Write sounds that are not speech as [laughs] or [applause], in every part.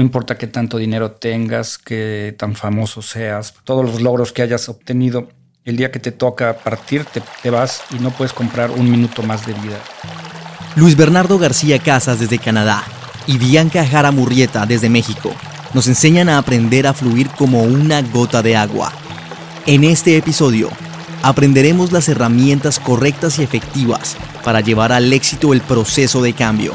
No importa qué tanto dinero tengas, qué tan famoso seas, todos los logros que hayas obtenido, el día que te toca partir te, te vas y no puedes comprar un minuto más de vida. Luis Bernardo García Casas desde Canadá y Bianca Jara Murrieta desde México nos enseñan a aprender a fluir como una gota de agua. En este episodio aprenderemos las herramientas correctas y efectivas para llevar al éxito el proceso de cambio.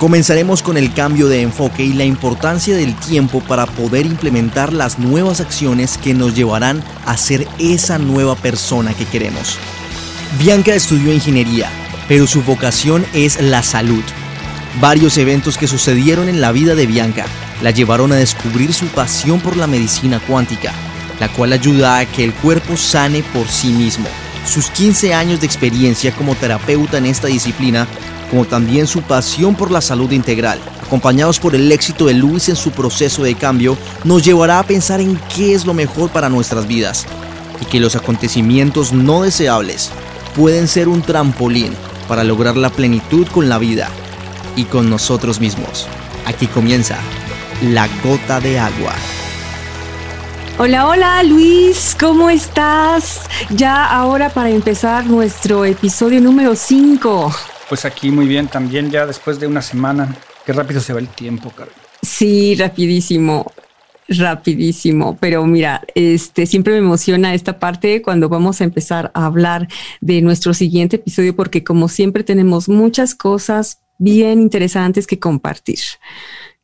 Comenzaremos con el cambio de enfoque y la importancia del tiempo para poder implementar las nuevas acciones que nos llevarán a ser esa nueva persona que queremos. Bianca estudió ingeniería, pero su vocación es la salud. Varios eventos que sucedieron en la vida de Bianca la llevaron a descubrir su pasión por la medicina cuántica la cual ayuda a que el cuerpo sane por sí mismo. Sus 15 años de experiencia como terapeuta en esta disciplina, como también su pasión por la salud integral, acompañados por el éxito de Luis en su proceso de cambio, nos llevará a pensar en qué es lo mejor para nuestras vidas y que los acontecimientos no deseables pueden ser un trampolín para lograr la plenitud con la vida y con nosotros mismos. Aquí comienza la gota de agua. Hola, hola Luis, ¿cómo estás? Ya ahora para empezar nuestro episodio número 5. Pues aquí muy bien también, ya después de una semana. Qué rápido se va el tiempo, Carlos. Sí, rapidísimo rapidísimo, pero mira, este siempre me emociona esta parte cuando vamos a empezar a hablar de nuestro siguiente episodio porque como siempre tenemos muchas cosas bien interesantes que compartir.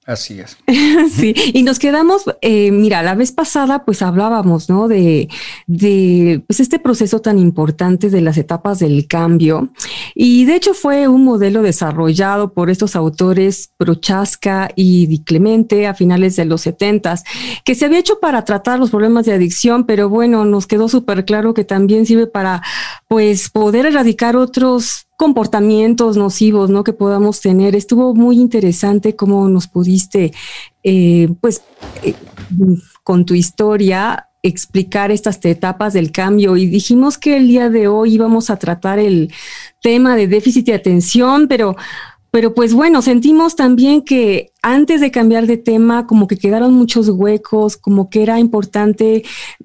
Así es. [laughs] sí, y nos quedamos, eh, mira, la vez pasada pues hablábamos, ¿no? De, de pues este proceso tan importante de las etapas del cambio. Y de hecho fue un modelo desarrollado por estos autores Prochaska y Di Clemente a finales de los setentas, que se había hecho para tratar los problemas de adicción, pero bueno, nos quedó súper claro que también sirve para pues poder erradicar otros comportamientos nocivos ¿no? que podamos tener. Estuvo muy interesante cómo nos pudiste, eh, pues, eh, con tu historia explicar estas etapas del cambio y dijimos que el día de hoy íbamos a tratar el tema de déficit de atención, pero pero pues bueno, sentimos también que antes de cambiar de tema, como que quedaron muchos huecos, como que era importante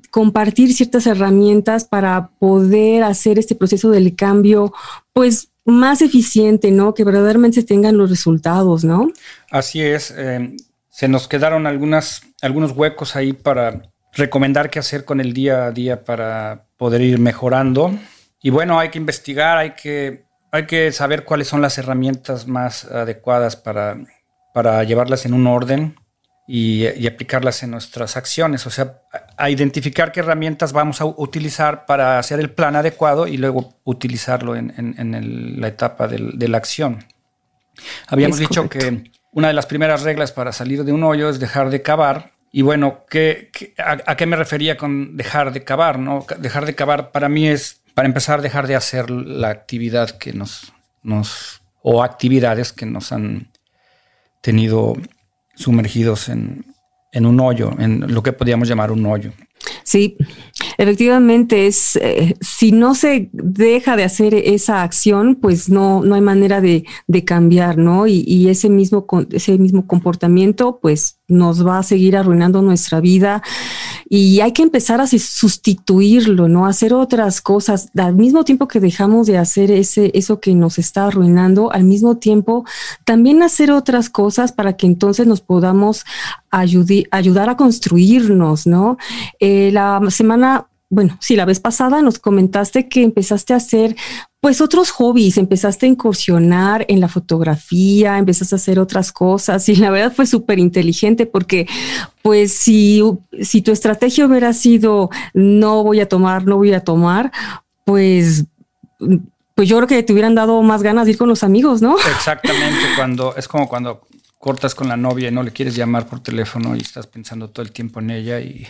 compartir ciertas herramientas para poder hacer este proceso del cambio, pues más eficiente, ¿no? Que verdaderamente tengan los resultados, ¿no? Así es. Eh, se nos quedaron algunas, algunos huecos ahí para recomendar qué hacer con el día a día para poder ir mejorando. Y bueno, hay que investigar, hay que hay que saber cuáles son las herramientas más adecuadas para, para llevarlas en un orden y, aplicarlas en nuestras acciones. O sea, a, identificar qué herramientas vamos a utilizar para hacer el plan adecuado y luego utilizarlo en, la etapa de la acción. Habíamos dicho que una de las primeras reglas para salir de un hoyo es dejar de cavar. Y bueno, ¿qué, a, qué me refería con dejar de cavar? ¿no? Dejar de cavar para mí es para empezar, dejar de hacer la actividad que nos, nos o actividades que nos han tenido sumergidos en, en un hoyo, en lo que podríamos llamar un hoyo. Sí, efectivamente es, eh, si no se deja de hacer esa acción, pues no, no hay manera de, de cambiar, ¿no? Y, y, ese, mismo, ese mismo comportamiento, pues nos va a seguir arruinando nuestra vida y hay que empezar a sustituirlo, ¿no? Hacer otras cosas. Al mismo tiempo que dejamos de hacer ese, eso que nos está arruinando, al mismo tiempo también hacer otras cosas para que entonces nos podamos ayudar a construirnos, ¿no? Eh, la semana bueno, sí, la vez pasada nos comentaste que empezaste a hacer pues otros hobbies, empezaste a incursionar en la fotografía, empezaste a hacer otras cosas y la verdad fue súper inteligente porque pues si, si tu estrategia hubiera sido no voy a tomar, no voy a tomar, pues pues yo creo que te hubieran dado más ganas de ir con los amigos, ¿no? Exactamente, cuando es como cuando cortas con la novia y no le quieres llamar por teléfono y estás pensando todo el tiempo en ella y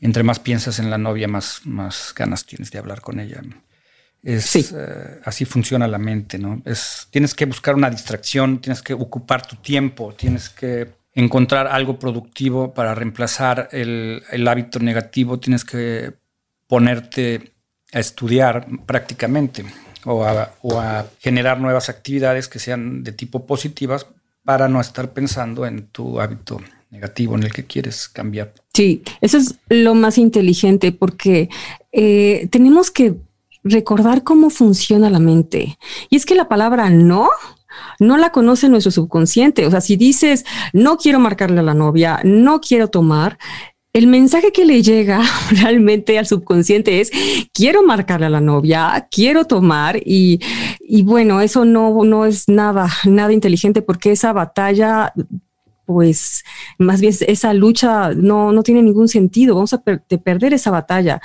entre más piensas en la novia, más, más ganas tienes de hablar con ella. Es, eh, así funciona la mente, ¿no? Es, tienes que buscar una distracción, tienes que ocupar tu tiempo, tienes que encontrar algo productivo para reemplazar el, el hábito negativo, tienes que ponerte a estudiar prácticamente o a, o a, generar nuevas actividades que sean de tipo positivas para no estar pensando en tu hábito negativo en el que quieres cambiar. Sí, eso es lo más inteligente porque eh, tenemos que recordar cómo funciona la mente. Y es que la palabra no no la conoce nuestro subconsciente. O sea, si dices, no quiero marcarle a la novia, no quiero tomar, el mensaje que le llega [laughs] realmente al subconsciente es quiero marcarle a la novia, quiero tomar y, bueno, eso no, no es nada, nada inteligente porque esa batalla pues más bien esa lucha no, no tiene ningún sentido, vamos a perder esa batalla.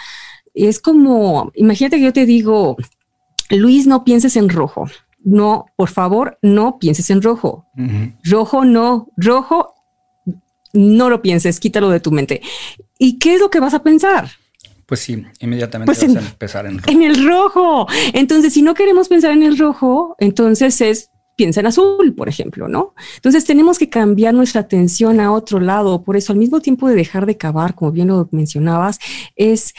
Es como, imagínate que yo te digo, Luis, no pienses en rojo. No, por favor, no pienses en rojo. Rojo no, rojo no lo pienses, quítalo de tu mente. ¿Y qué es lo que vas a pensar? Pues sí, inmediatamente pues vas a empezar en rojo. En el rojo. Entonces, si no queremos pensar en el rojo, entonces es piensa en azul, por ejemplo, ¿no? Entonces tenemos que cambiar nuestra atención a otro lado. Por eso, al mismo tiempo de dejar de cavar, como bien lo mencionabas, es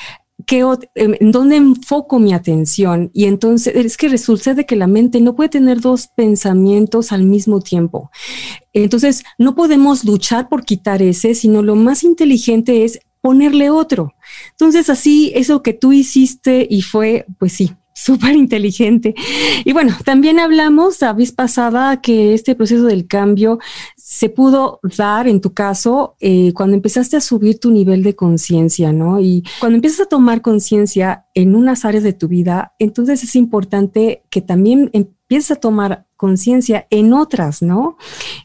Em, en dónde enfoco mi atención y entonces es que resulta de que la mente no puede tener dos pensamientos al mismo tiempo. Entonces no podemos luchar por quitar ese, sino lo más inteligente es ponerle otro. Entonces así eso que tú hiciste y fue, pues sí, súper inteligente. Y bueno, también hablamos la vez pasada que este proceso del cambio se pudo dar en tu caso eh, cuando empezaste a subir tu nivel de conciencia, ¿no? Y cuando empiezas a tomar conciencia en unas áreas de tu vida, entonces es importante que también empieces a tomar conciencia en otras, ¿no?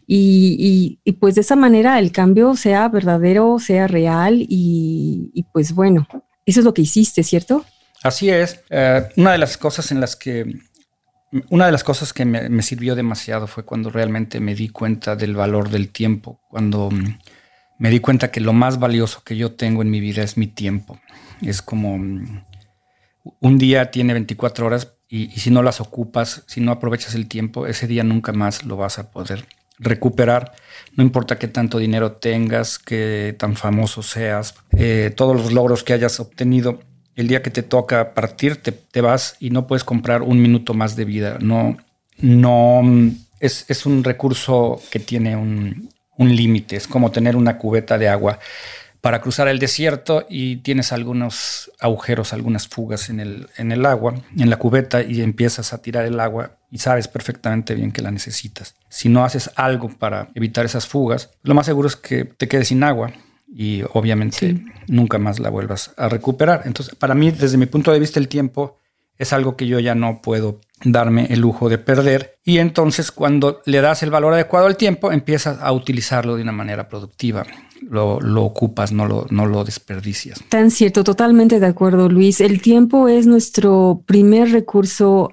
Y, pues de esa manera el cambio sea verdadero, sea real y, y pues bueno, eso es lo que hiciste, ¿cierto? Así es. Eh, una de las cosas en las que una de las cosas que me, sirvió demasiado fue cuando realmente me di cuenta del valor del tiempo, cuando mm, me di cuenta que lo más valioso que yo tengo en mi vida es mi tiempo. Es como mm, un día tiene 24 horas y, si no las ocupas, si no aprovechas el tiempo, ese día nunca más lo vas a poder recuperar. No importa qué tanto dinero tengas, qué tan famoso seas, eh, todos los logros que hayas obtenido, el día que te toca partir, te, vas y no puedes comprar un minuto más de vida. No, no, es, un recurso que tiene un, límite. Es como tener una cubeta de agua para cruzar el desierto y tienes algunos agujeros, algunas fugas en el, en el agua, en la cubeta y empiezas a tirar el agua y sabes perfectamente bien que la necesitas. Si no haces algo para evitar esas fugas, lo más seguro es que te quedes sin agua y obviamente nunca más la vuelvas a recuperar. Entonces, para mí, desde mi punto de vista, el tiempo es algo que yo ya no puedo darme el lujo de perder. Y entonces, cuando le das el valor adecuado al tiempo, empiezas a utilizarlo de una manera productiva. Lo, lo, ocupas, no lo, no lo desperdicias. Tan cierto, totalmente de acuerdo, Luis. El tiempo es nuestro primer recurso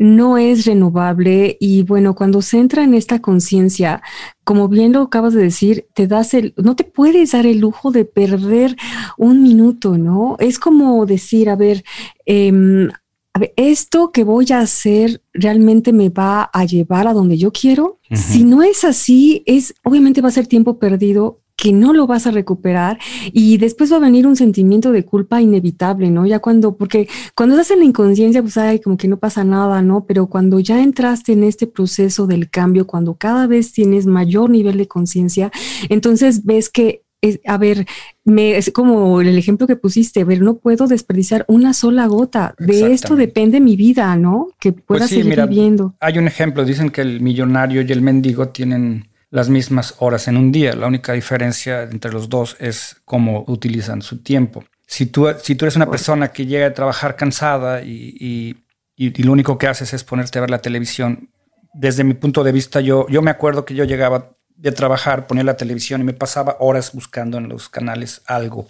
no es renovable y bueno, cuando se entra en esta conciencia, como bien lo acabas de decir, te das el, no te puedes dar el lujo de perder un minuto, ¿no? Es como decir, a ver, em, a ver, esto que voy a hacer realmente me va a llevar a donde yo quiero. Si no es así, es obviamente va a ser tiempo perdido que no lo vas a recuperar y después va a venir un sentimiento de culpa inevitable, ¿no? Ya cuando, porque cuando estás en la inconsciencia, pues hay como que no pasa nada, ¿no? Pero cuando ya entraste en este proceso del cambio, cuando cada vez tienes mayor nivel de conciencia, entonces ves que a ver, me, es como el ejemplo que pusiste, a ver, no puedo desperdiciar una sola gota. De esto depende mi vida, ¿no? Que pueda pues seguir viviendo. Hay un ejemplo, dicen que el millonario y el mendigo tienen las mismas horas en un día. La única diferencia entre los dos es cómo utilizan su tiempo. Si tú, si tú eres una persona que llega a trabajar cansada y, lo único que haces es ponerte a ver la televisión, desde mi punto de vista, yo, yo me acuerdo que yo llegaba de trabajar, ponía la televisión y me pasaba horas buscando en los canales algo,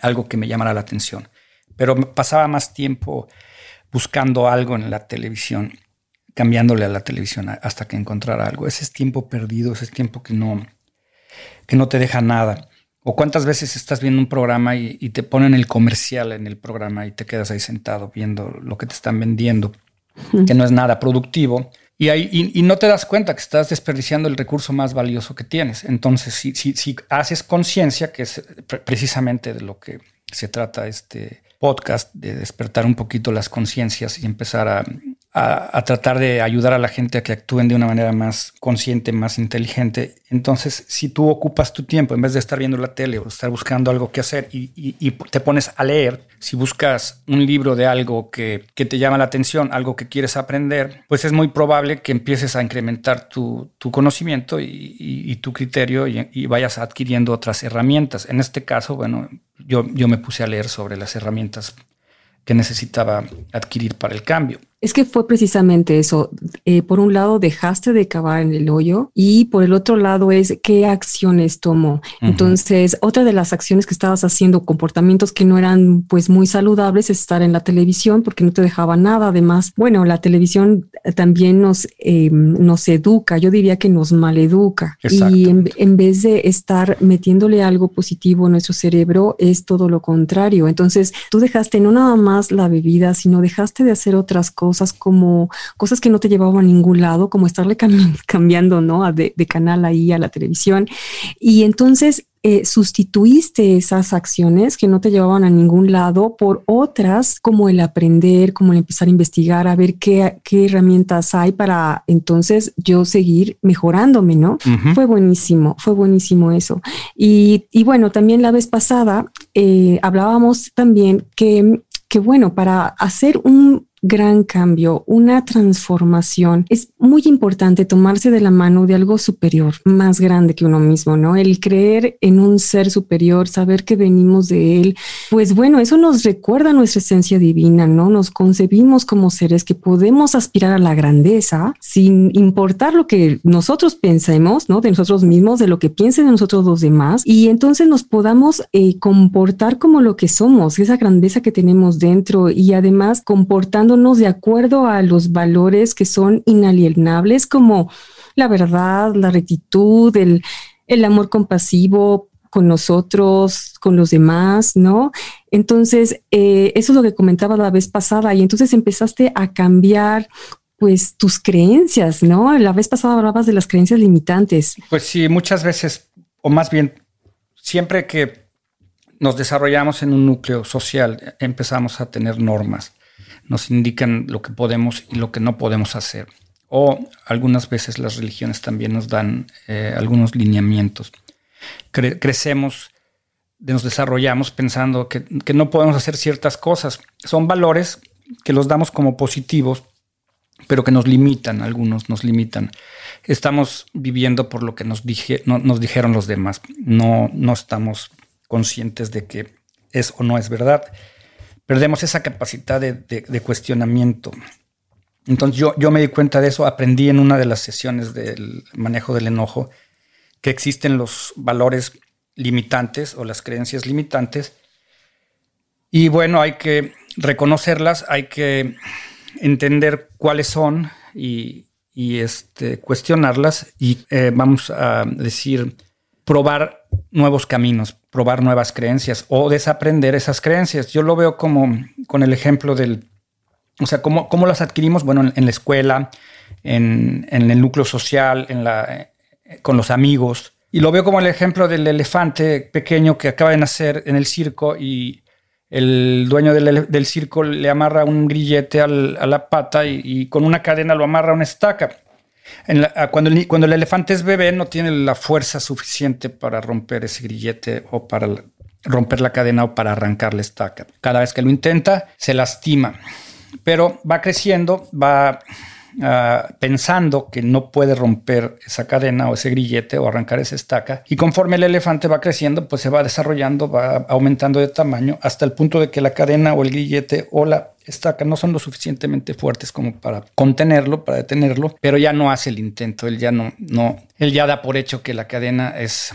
algo que me llamara la atención. Pero pasaba más tiempo buscando algo en la televisión cambiándole a la televisión hasta que encontrara algo. Ese es tiempo perdido, ese es tiempo que no, que no te deja nada. O cuántas veces estás viendo un programa y, te ponen el comercial en el programa y te quedas ahí sentado viendo lo que te están vendiendo, que no es nada productivo. Y, ahí, y, no te das cuenta que estás desperdiciando el recurso más valioso que tienes. Entonces, si, si, si haces conciencia, que es precisamente de lo que se trata este podcast, de despertar un poquito las conciencias y empezar a, a, tratar de ayudar a la gente a que actúen de una manera más consciente, más inteligente. Entonces, si tú ocupas tu tiempo, en vez de estar viendo la tele o estar buscando algo que hacer y, te pones a leer, si buscas un libro de algo que, te llama la atención, algo que quieres aprender, pues es muy probable que empieces a incrementar tu, conocimiento y, tu criterio y, vayas adquiriendo otras herramientas. En este caso, bueno, yo, yo me puse a leer sobre las herramientas que necesitaba adquirir para el cambio. Es que fue precisamente eso. Eh, por un lado, dejaste de cavar en el hoyo y por el otro lado es qué acciones tomó. Entonces, otra de las acciones que estabas haciendo, comportamientos que no eran pues muy saludables, es estar en la televisión porque no te dejaba nada. Además, bueno, la televisión también nos, eh, nos educa, yo diría que nos maleduca. Y en, en vez de estar metiéndole algo positivo a nuestro cerebro, es todo lo contrario. Entonces, tú dejaste no nada más la bebida, sino dejaste de hacer otras cosas cosas como cosas que no te llevaban a ningún lado, como estarle [laughs] cambiando, ¿no? De, canal ahí a la televisión. Y entonces eh, sustituiste esas acciones que no te llevaban a ningún lado por otras como el aprender, como el empezar a investigar, a ver qué, qué herramientas hay para entonces yo seguir mejorándome, ¿no? Fue buenísimo, fue buenísimo eso. Y, y bueno, también la vez pasada eh, hablábamos también que, que, bueno, para hacer un gran cambio, una transformación. Es muy importante tomarse de la mano de algo superior, más grande que uno mismo, ¿no? El creer en un ser superior, saber que venimos de él, pues bueno, eso nos recuerda nuestra esencia divina, ¿no? Nos concebimos como seres que podemos aspirar a la grandeza sin importar lo que nosotros pensemos, ¿no? De nosotros mismos, de lo que piensen de nosotros los demás, y entonces nos podamos eh, comportar como lo que somos, esa grandeza que tenemos dentro y además comportando de acuerdo a los valores que son inalienables como la verdad, la rectitud, el, el amor compasivo con nosotros, con los demás, ¿no? Entonces, eh, eso es lo que comentaba la vez pasada y entonces empezaste a cambiar pues tus creencias, ¿no? La vez pasada hablabas de las creencias limitantes. Pues sí, muchas veces, o más bien, siempre que nos desarrollamos en un núcleo social, empezamos a tener normas nos indican lo que podemos y lo que no podemos hacer. O algunas veces las religiones también nos dan eh, algunos lineamientos. crecemos, nos desarrollamos pensando que, no podemos hacer ciertas cosas. Son valores que los damos como positivos, pero que nos limitan, algunos nos limitan. Estamos viviendo por lo que nos, dije, nos dijeron los demás. No, no estamos conscientes de que es o no es verdad perdemos esa capacidad de, cuestionamiento. Entonces yo, yo, me di cuenta de eso, aprendí en una de las sesiones del manejo del enojo que existen los valores limitantes o las creencias limitantes. Y bueno, hay que reconocerlas, hay que entender cuáles son y, este, cuestionarlas y eh, vamos a decir, probar nuevos caminos, probar nuevas creencias o desaprender esas creencias. Yo lo veo como con el ejemplo del, o sea, cómo, cómo las adquirimos, bueno, en, la escuela, en, el núcleo social, en la, con los amigos. Y lo veo como el ejemplo del elefante pequeño que acaba de nacer en el circo y el dueño del, circo le amarra un grillete a la pata y, y, con una cadena lo amarra a una estaca cuando, el, cuando el elefante es bebé no tiene la fuerza suficiente para romper ese grillete o para romper la cadena o para arrancar la estaca. Cada vez que lo intenta, se lastima. Pero va creciendo, va ah, pensando que no puede romper esa cadena o ese grillete o arrancar esa estaca. Y conforme el elefante va creciendo, pues se va desarrollando, va aumentando de tamaño hasta el punto de que la cadena o el grillete o la estaca no son lo suficientemente fuertes como para contenerlo, para detenerlo, pero ya no hace el intento, él ya no, no, él ya da por hecho que la cadena es,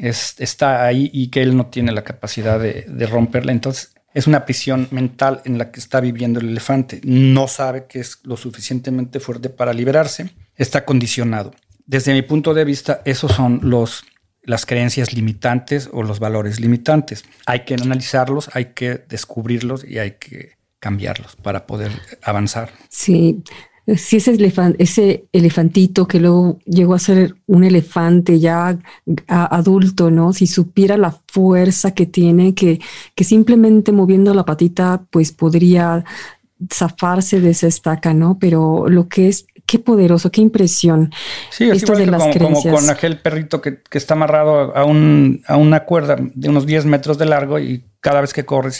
es está ahí y que él no tiene la capacidad de, de romperla. Entonces es una prisión mental en la que está viviendo el elefante. No sabe que es lo suficientemente fuerte para liberarse, está condicionado. Desde mi punto de vista, esos son los las creencias limitantes o los valores limitantes. Hay que analizarlos, hay que descubrirlos y hay que cambiarlos para poder avanzar. Sí, si ese, ese elefantito que luego llegó a ser un elefante ya adulto, ¿no? Si supiera la fuerza que tiene, que, que simplemente moviendo la patita, pues podría zafarse de esa estaca, ¿no? Pero lo que es, qué poderoso, qué impresión. Sí, es igual como, con aquel perrito que, está amarrado a, un, a una cuerda de unos 10 metros de largo y cada vez que corre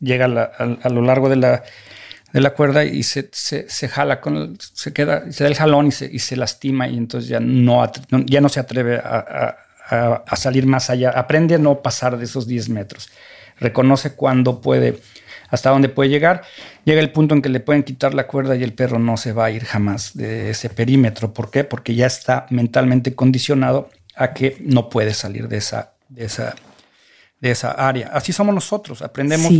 llega a, lo largo de la, de la cuerda y se, se, jala, con se queda, se da el jalón y se, y se lastima y entonces ya no, ya no se atreve a, a, salir más allá. Aprende a no pasar de esos 10 metros. Reconoce cuándo puede, hasta dónde puede llegar. Llega el punto en que le pueden quitar la cuerda y el perro no se va a ir jamás de ese perímetro. ¿Por qué? Porque ya está mentalmente condicionado a que no puede salir de esa, de esa, de esa área. Así somos nosotros. Aprendemos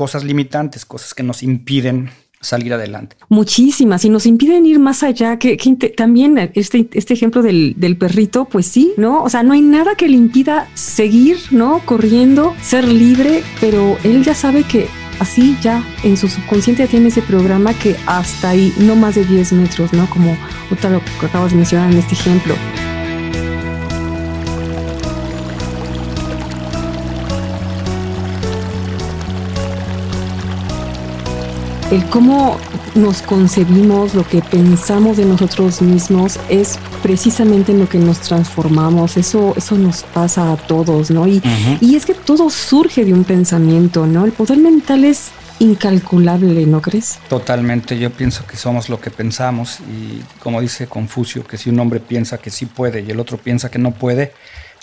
cosas limitantes, cosas que nos impiden salir adelante. Muchísimas y nos impiden ir más allá, que, también este, este ejemplo del, del, perrito, pues sí, ¿no? O sea, no hay nada que le impida seguir, ¿no? Corriendo, ser libre, pero él ya sabe que así ya en su subconsciente tiene ese programa que hasta ahí, no más de 10 metros, ¿no? Como otra lo que acabas de mencionar en este ejemplo. El cómo nos concebimos, lo que pensamos de nosotros mismos es precisamente en lo que nos transformamos. Eso, eso nos pasa a todos, ¿no? Y, y es que todo surge de un pensamiento, ¿no? El poder mental es incalculable, ¿no crees? Totalmente, yo pienso que somos lo que pensamos y como dice Confucio, que si un hombre piensa que sí puede y el otro piensa que no puede,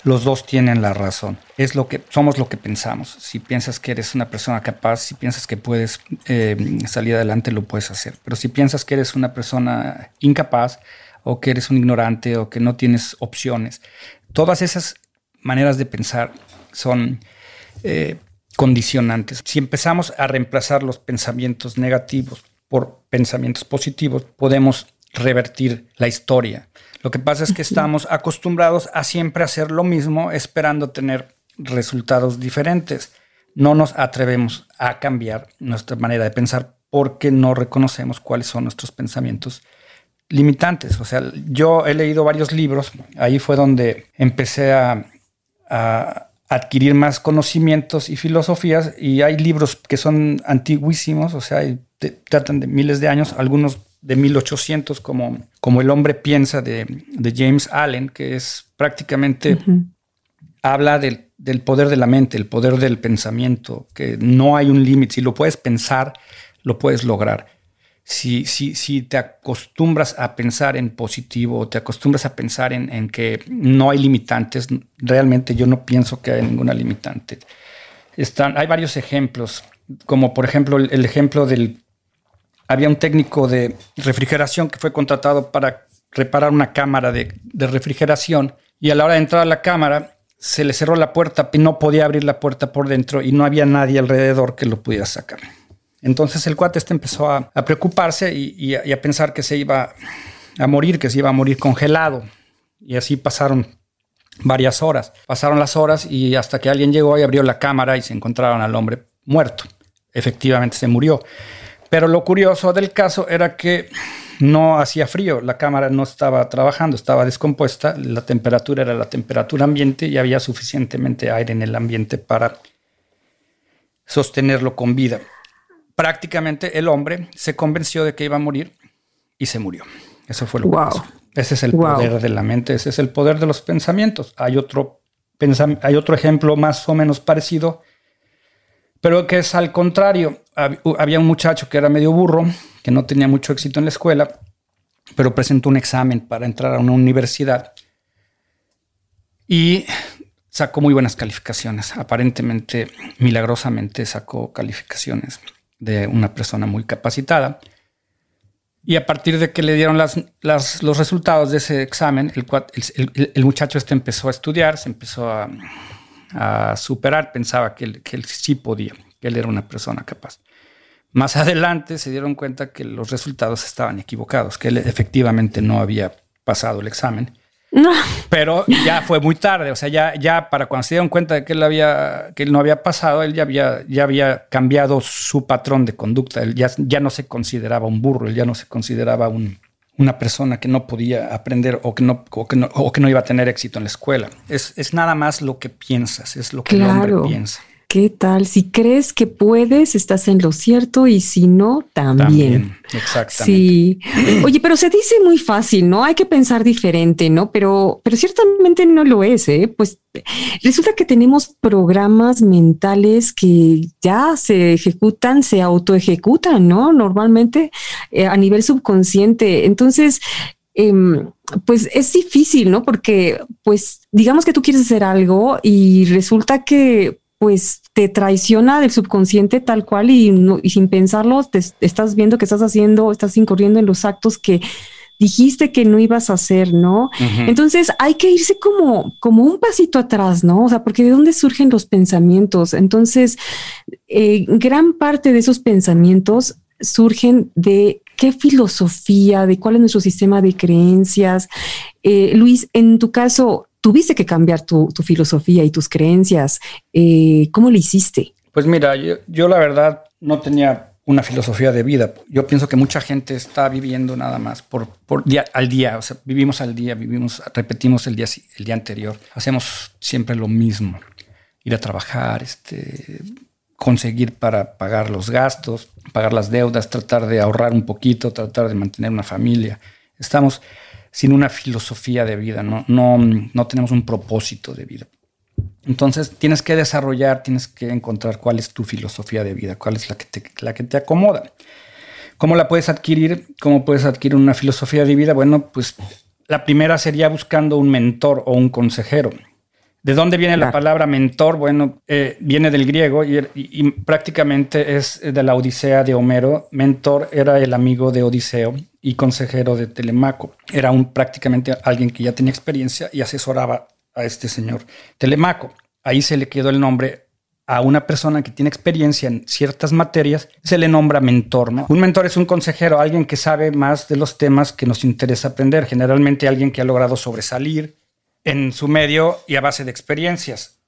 los dos tienen la razón. Es lo que somos lo que pensamos. Si piensas que eres una persona capaz, si piensas que puedes eh, salir adelante, lo puedes hacer. Pero si piensas que eres una persona incapaz o que eres un ignorante o que no tienes opciones, todas esas maneras de pensar son eh, condicionantes. Si empezamos a reemplazar los pensamientos negativos por pensamientos positivos, podemos revertir la historia. Lo que pasa es que estamos acostumbrados a siempre hacer lo mismo esperando tener resultados diferentes. No nos atrevemos a cambiar nuestra manera de pensar porque no reconocemos cuáles son nuestros pensamientos limitantes. O sea, yo he leído varios libros, ahí fue donde empecé a, adquirir más conocimientos y filosofías y hay libros que son antiguísimos, o sea, tratan de miles de años, algunos de 1800 como, como El hombre piensa de, James Allen, que es prácticamente, habla del, poder de la mente, el poder del pensamiento, que no hay un límite, si lo puedes pensar, lo puedes lograr. Si, si, si te acostumbras a pensar en positivo, te acostumbras a pensar en, que no hay limitantes, realmente yo no pienso que haya ninguna limitante. Están, hay varios ejemplos, como por ejemplo el ejemplo del había un técnico de refrigeración que fue contratado para reparar una cámara de, refrigeración y a la hora de entrar a la cámara se le cerró la puerta y no podía abrir la puerta por dentro y no había nadie alrededor que lo pudiera sacar. Entonces el cuate este empezó a, preocuparse y, a, pensar que se iba a morir, que se iba a morir congelado. Y así pasaron varias horas. Pasaron las horas y hasta que alguien llegó y abrió la cámara y se encontraron al hombre muerto. Efectivamente se murió. Pero lo curioso del caso era que no hacía frío, la cámara no estaba trabajando, estaba descompuesta, la temperatura era la temperatura ambiente y había suficientemente aire en el ambiente para sostenerlo con vida. Prácticamente el hombre se convenció de que iba a morir y se murió. Eso fue lo que pasó. Ese es el poder de la mente, ese es el poder de los pensamientos. Hay otro, hay otro ejemplo más o menos parecido pero que es al contrario. Había un muchacho que era medio burro, que no tenía mucho éxito en la escuela, pero presentó un examen para entrar a una universidad y sacó muy buenas calificaciones. Aparentemente, milagrosamente sacó calificaciones de una persona muy capacitada. Y a partir de que le dieron las, los resultados de ese examen, el, el, muchacho este empezó a estudiar, se empezó a, a superar, pensaba que él, que él sí podía, que él era una persona capaz. Más adelante se dieron cuenta que los resultados estaban equivocados, que él efectivamente no había pasado el examen. Pero ya fue muy tarde, o sea, ya, ya para cuando se dieron cuenta de que él, había, que él no había pasado, él ya había, ya había cambiado su patrón de conducta, él ya, ya no se consideraba un burro, él ya no se consideraba un, una persona que no podía aprender o que no, o que no, o que no iba a tener éxito en la escuela. Es, es, nada más lo que piensas, es lo que el hombre piensa. ¿Qué tal? Si crees que puedes, estás en lo cierto y si no, también. exactamente. Sí. Oye, pero se dice muy fácil, ¿no? Hay que pensar diferente, ¿no? Pero, pero ciertamente no lo es, ¿eh? Pues resulta que tenemos programas mentales que ya se ejecutan, se autoejecutan, ¿no? Normalmente eh, a nivel subconsciente. Entonces, em, pues es difícil, ¿no? Porque, pues, digamos que tú quieres hacer algo y resulta que pues te traiciona del subconsciente tal cual y, sin pensarlo te, estás viendo que estás haciendo, estás incurriendo en los actos que dijiste que no ibas a hacer, ¿no? Entonces hay que irse como, como un pasito atrás, ¿no? O sea, porque de dónde surgen los pensamientos. Entonces, eh, gran parte de esos pensamientos surgen de qué filosofía, de cuál es nuestro sistema de creencias. Eh, Luis, en tu caso, tuviste que cambiar tu, filosofía y tus creencias. Eh, ¿Cómo lo hiciste? Pues mira, yo, la verdad no tenía una filosofía de vida. Yo pienso que mucha gente está viviendo nada más por, por día al día, o sea, vivimos al día, vivimos, repetimos el día, el día anterior, hacemos siempre lo mismo, ir a trabajar, este, conseguir para pagar los gastos, pagar las deudas, tratar de ahorrar un poquito, tratar de mantener una familia. Estamos sin una filosofía de vida, no, no, no tenemos un propósito de vida. Entonces tienes que desarrollar, tienes que encontrar cuál es tu filosofía de vida, cuál es la que te, la que te acomoda. ¿Cómo la puedes adquirir? ¿Cómo puedes adquirir una filosofía de vida? Bueno, pues la primera sería buscando un mentor o un consejero. ¿De dónde viene la palabra mentor? Bueno, eh, viene del griego y, prácticamente es de la Odisea de Homero. Mentor era el amigo de Odiseo y consejero de Telemaco. Era un, prácticamente alguien que ya tenía experiencia y asesoraba a este señor Telemaco. Ahí se le quedó el nombre a una persona que tiene experiencia en ciertas materias, se le nombra mentor, ¿no? Un mentor es un consejero, alguien que sabe más de los temas que nos interesa aprender, generalmente alguien que ha logrado sobresalir, en su medio y a base de experiencias.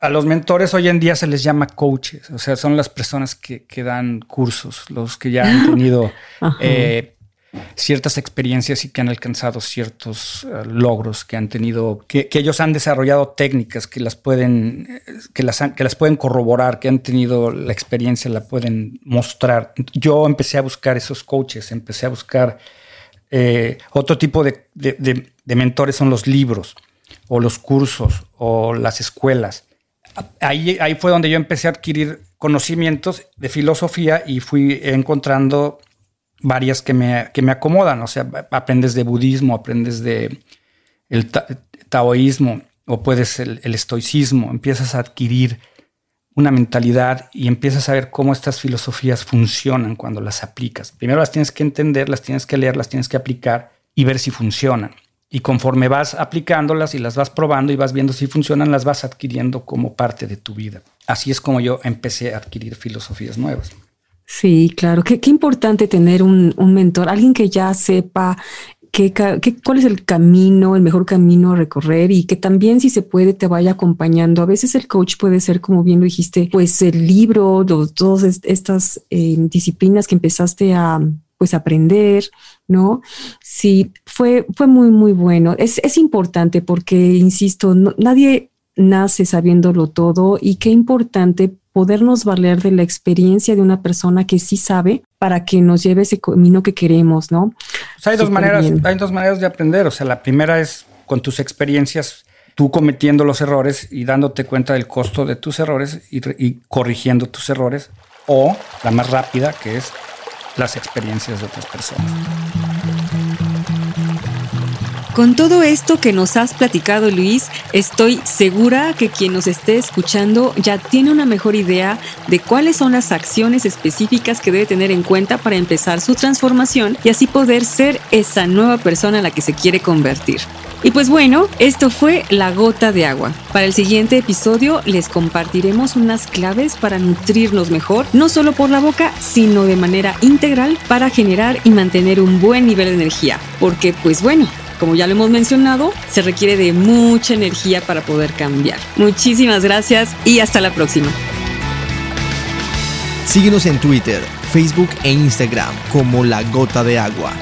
A los mentores hoy en día se les llama coaches, o sea, son las personas que, dan cursos, los que ya han [laughs] tenido eh, ciertas experiencias y que han alcanzado ciertos eh, logros, que han tenido, que, ellos han desarrollado técnicas que las pueden, que las, que las pueden corroborar, que han tenido la experiencia, la pueden mostrar. Yo empecé a buscar esos coaches, empecé a buscar eh, otro tipo de mentores, son los libros o los cursos o las escuelas. Ahí, ahí fue donde yo empecé a adquirir conocimientos de filosofía y fui encontrando varias que me, que me acomodan. O sea, aprendes de budismo, aprendes de el taoísmo o puedes el, el estoicismo. Empiezas a adquirir una mentalidad y empiezas a ver cómo estas filosofías funcionan cuando las aplicas. Primero las tienes que entender, las tienes que leer, las tienes que aplicar y ver si funcionan. Y conforme vas aplicándolas y las vas probando y vas viendo si funcionan, las vas adquiriendo como parte de tu vida. Así es como yo empecé a adquirir filosofías nuevas. Sí, claro. Qué, qué importante tener un, mentor, alguien que ya sepa qué, cuál es el camino, el mejor camino a recorrer y que también si se puede te vaya acompañando. A veces el coach puede ser, como bien lo dijiste, pues el libro, todas estas eh, disciplinas que empezaste a pues aprender, ¿no? Sí, fue, fue muy, muy bueno. Es, importante porque, insisto, nadie nace sabiéndolo todo y qué importante podernos valer de la experiencia de una persona que sí sabe para que nos lleve ese camino que queremos, ¿no? Pues hay dos maneras, hay dos maneras de aprender. O sea, la primera es con tus experiencias, tú cometiendo los errores y dándote cuenta del costo de tus errores y corrigiendo tus errores. O la más rápida, que es las experiencias de otras personas. Con todo esto que nos has platicado, Luis, estoy segura que quien nos esté escuchando ya tiene una mejor idea de cuáles son las acciones específicas que debe tener en cuenta para empezar su transformación y así poder ser esa nueva persona en la que se quiere convertir. Y pues bueno, esto fue La Gota de Agua. Para el siguiente episodio les compartiremos unas claves para nutrirnos mejor, no solo por la boca, sino de manera integral para generar y mantener un buen nivel de energía. Porque pues bueno, como ya lo hemos mencionado, se requiere de mucha energía para poder cambiar. Muchísimas gracias y hasta la próxima. Síguenos en Twitter, Facebook e Instagram como La Gota de Agua.